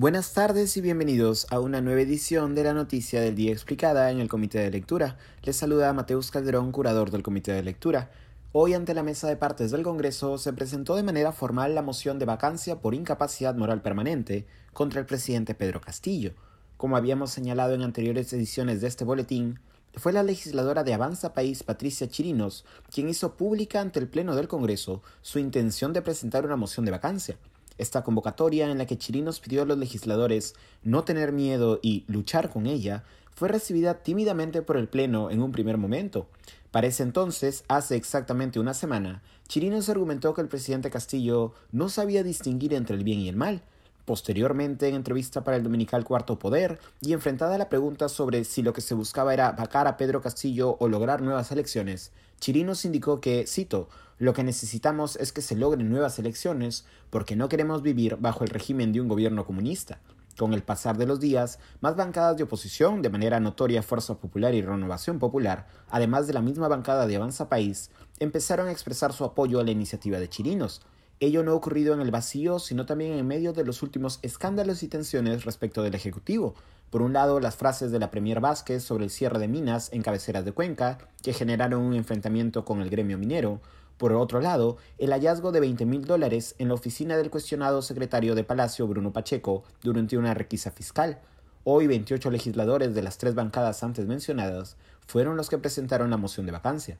Buenas tardes y bienvenidos a una nueva edición de la Noticia del Día Explicada en el Comité de Lectura. Les saluda Mateus Calderón, curador del Comité de Lectura. Hoy ante la mesa de partes del Congreso se presentó de manera formal la moción de vacancia por incapacidad moral permanente contra el presidente Pedro Castillo. Como habíamos señalado en anteriores ediciones de este boletín, fue la legisladora de Avanza País, Patricia Chirinos, quien hizo pública ante el Pleno del Congreso su intención de presentar una moción de vacancia. Esta convocatoria, en la que Chirinos pidió a los legisladores no tener miedo y luchar con ella, fue recibida tímidamente por el Pleno en un primer momento. Para ese entonces, hace exactamente una semana, Chirinos argumentó que el presidente Castillo no sabía distinguir entre el bien y el mal, Posteriormente, en entrevista para el Dominical Cuarto Poder y enfrentada a la pregunta sobre si lo que se buscaba era vacar a Pedro Castillo o lograr nuevas elecciones, Chirinos indicó que, cito, lo que necesitamos es que se logren nuevas elecciones porque no queremos vivir bajo el régimen de un gobierno comunista. Con el pasar de los días, más bancadas de oposición, de manera notoria Fuerza Popular y Renovación Popular, además de la misma bancada de Avanza País, empezaron a expresar su apoyo a la iniciativa de Chirinos, Ello no ha ocurrido en el vacío, sino también en medio de los últimos escándalos y tensiones respecto del Ejecutivo. Por un lado, las frases de la Premier Vázquez sobre el cierre de minas en cabeceras de Cuenca, que generaron un enfrentamiento con el gremio minero. Por otro lado, el hallazgo de 20 mil dólares en la oficina del cuestionado secretario de Palacio, Bruno Pacheco, durante una requisa fiscal. Hoy, 28 legisladores de las tres bancadas antes mencionadas fueron los que presentaron la moción de vacancia.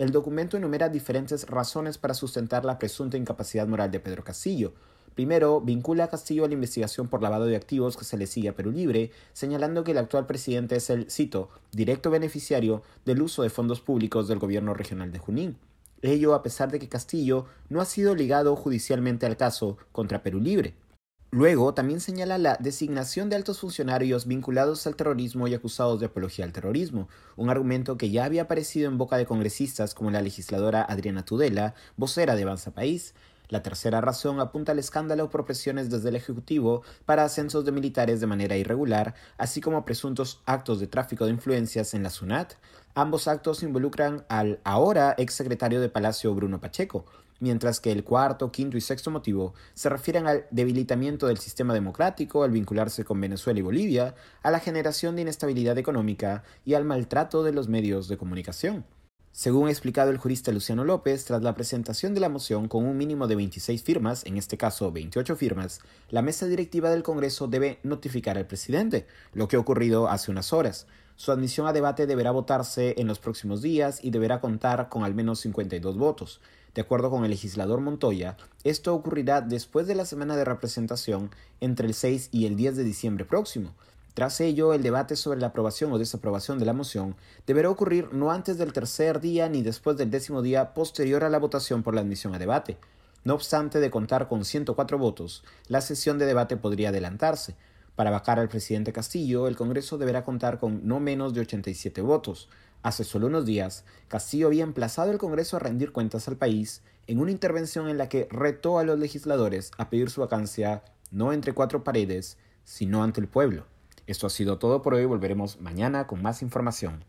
El documento enumera diferentes razones para sustentar la presunta incapacidad moral de Pedro Castillo. Primero, vincula a Castillo a la investigación por lavado de activos que se le sigue a Perú Libre, señalando que el actual presidente es el, cito, directo beneficiario del uso de fondos públicos del gobierno regional de Junín. Ello a pesar de que Castillo no ha sido ligado judicialmente al caso contra Perú Libre. Luego, también señala la designación de altos funcionarios vinculados al terrorismo y acusados de apología al terrorismo, un argumento que ya había aparecido en boca de congresistas como la legisladora Adriana Tudela, vocera de Avanza País. La tercera razón apunta al escándalo por presiones desde el Ejecutivo para ascensos de militares de manera irregular, así como presuntos actos de tráfico de influencias en la SUNAT. Ambos actos involucran al ahora exsecretario de Palacio Bruno Pacheco, mientras que el cuarto, quinto y sexto motivo se refieren al debilitamiento del sistema democrático al vincularse con Venezuela y Bolivia, a la generación de inestabilidad económica y al maltrato de los medios de comunicación. Según ha explicado el jurista Luciano López, tras la presentación de la moción con un mínimo de 26 firmas, en este caso 28 firmas, la mesa directiva del Congreso debe notificar al presidente, lo que ha ocurrido hace unas horas. Su admisión a debate deberá votarse en los próximos días y deberá contar con al menos 52 votos. De acuerdo con el legislador Montoya, esto ocurrirá después de la semana de representación entre el 6 y el 10 de diciembre próximo. Tras ello, el debate sobre la aprobación o desaprobación de la moción deberá ocurrir no antes del tercer día ni después del décimo día posterior a la votación por la admisión a debate. No obstante de contar con 104 votos, la sesión de debate podría adelantarse. Para vacar al presidente Castillo, el Congreso deberá contar con no menos de 87 votos. Hace solo unos días, Castillo había emplazado al Congreso a rendir cuentas al país en una intervención en la que retó a los legisladores a pedir su vacancia no entre cuatro paredes, sino ante el pueblo. Esto ha sido todo por hoy, volveremos mañana con más información.